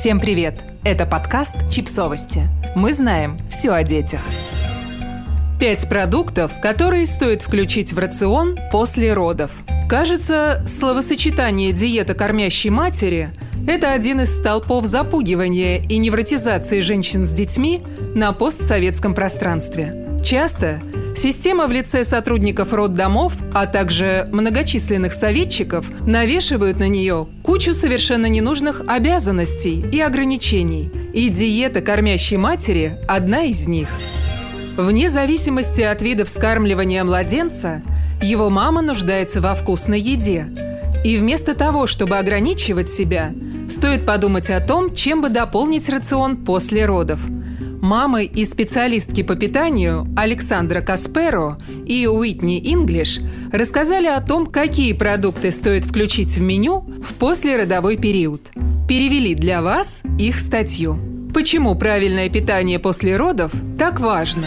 Всем привет! Это подкаст «Чипсовости». Мы знаем все о детях. Пять продуктов, которые стоит включить в рацион после родов. Кажется, словосочетание «диета кормящей матери» – это один из столпов запугивания и невротизации женщин с детьми на постсоветском пространстве. Часто Система в лице сотрудников роддомов, а также многочисленных советчиков навешивают на нее кучу совершенно ненужных обязанностей и ограничений. И диета кормящей матери – одна из них. Вне зависимости от вида вскармливания младенца, его мама нуждается во вкусной еде. И вместо того, чтобы ограничивать себя, стоит подумать о том, чем бы дополнить рацион после родов – Мамы и специалистки по питанию Александра Касперо и Уитни Инглиш рассказали о том, какие продукты стоит включить в меню в послеродовой период. Перевели для вас их статью. Почему правильное питание после родов так важно?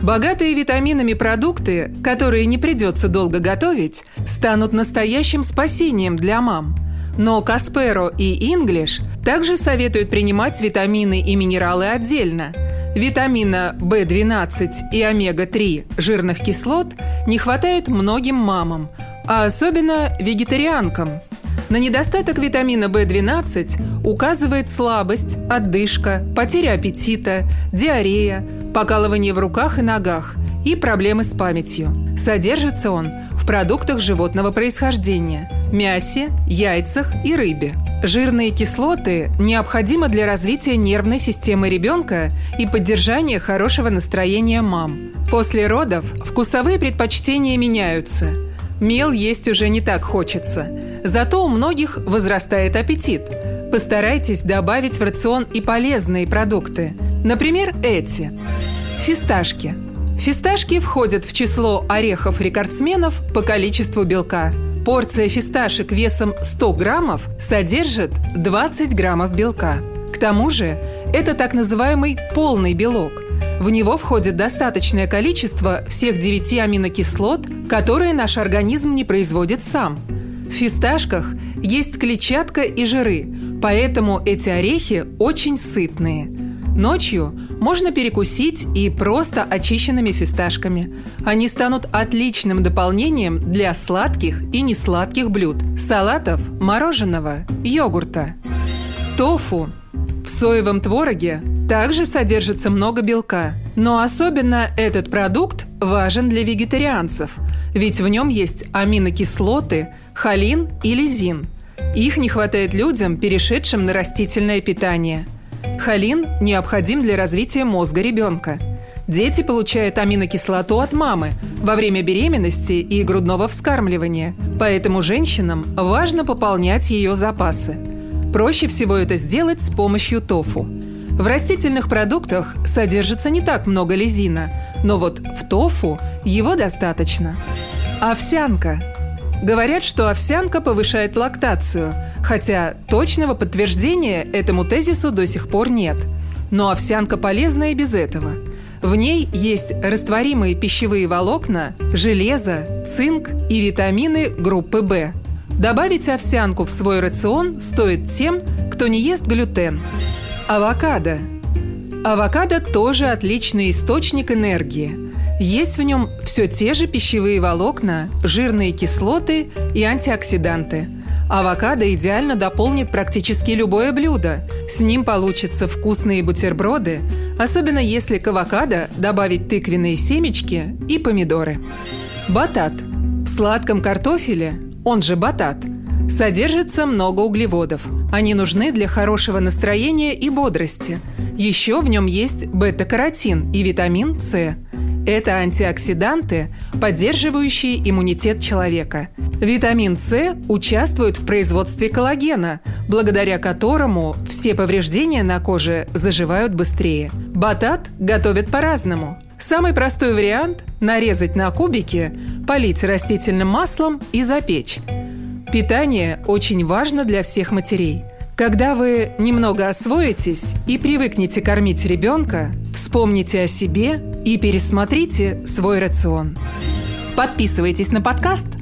Богатые витаминами продукты, которые не придется долго готовить, станут настоящим спасением для мам. Но Касперо и Инглиш – также советуют принимать витамины и минералы отдельно. Витамина В12 и омега-3 жирных кислот не хватает многим мамам, а особенно вегетарианкам. На недостаток витамина В12 указывает слабость, отдышка, потеря аппетита, диарея, покалывание в руках и ногах и проблемы с памятью. Содержится он в продуктах животного происхождения – мясе, яйцах и рыбе – Жирные кислоты необходимы для развития нервной системы ребенка и поддержания хорошего настроения мам. После родов вкусовые предпочтения меняются. Мел есть уже не так хочется. Зато у многих возрастает аппетит. Постарайтесь добавить в рацион и полезные продукты. Например, эти. Фисташки. Фисташки входят в число орехов-рекордсменов по количеству белка – Порция фисташек весом 100 граммов содержит 20 граммов белка. К тому же это так называемый полный белок. В него входит достаточное количество всех 9 аминокислот, которые наш организм не производит сам. В фисташках есть клетчатка и жиры, поэтому эти орехи очень сытные. Ночью можно перекусить и просто очищенными фисташками. Они станут отличным дополнением для сладких и несладких блюд, салатов, мороженого, йогурта. Тофу. В соевом твороге также содержится много белка, но особенно этот продукт важен для вегетарианцев, ведь в нем есть аминокислоты, холин и лизин. Их не хватает людям, перешедшим на растительное питание – Холин необходим для развития мозга ребенка. Дети получают аминокислоту от мамы во время беременности и грудного вскармливания, поэтому женщинам важно пополнять ее запасы. Проще всего это сделать с помощью тофу. В растительных продуктах содержится не так много лизина, но вот в тофу его достаточно. Овсянка. Говорят, что овсянка повышает лактацию – Хотя точного подтверждения этому тезису до сих пор нет. Но овсянка полезна и без этого. В ней есть растворимые пищевые волокна, железо, цинк и витамины группы В. Добавить овсянку в свой рацион стоит тем, кто не ест глютен. Авокадо. Авокадо тоже отличный источник энергии. Есть в нем все те же пищевые волокна, жирные кислоты и антиоксиданты – Авокадо идеально дополнит практически любое блюдо. С ним получатся вкусные бутерброды, особенно если к авокадо добавить тыквенные семечки и помидоры. Батат. В сладком картофеле, он же батат, содержится много углеводов. Они нужны для хорошего настроения и бодрости. Еще в нем есть бета-каротин и витамин С. Это антиоксиданты, поддерживающие иммунитет человека. Витамин С участвует в производстве коллагена, благодаря которому все повреждения на коже заживают быстрее. Батат готовят по-разному. Самый простой вариант – нарезать на кубики, полить растительным маслом и запечь. Питание очень важно для всех матерей. Когда вы немного освоитесь и привыкнете кормить ребенка, вспомните о себе и пересмотрите свой рацион. Подписывайтесь на подкаст –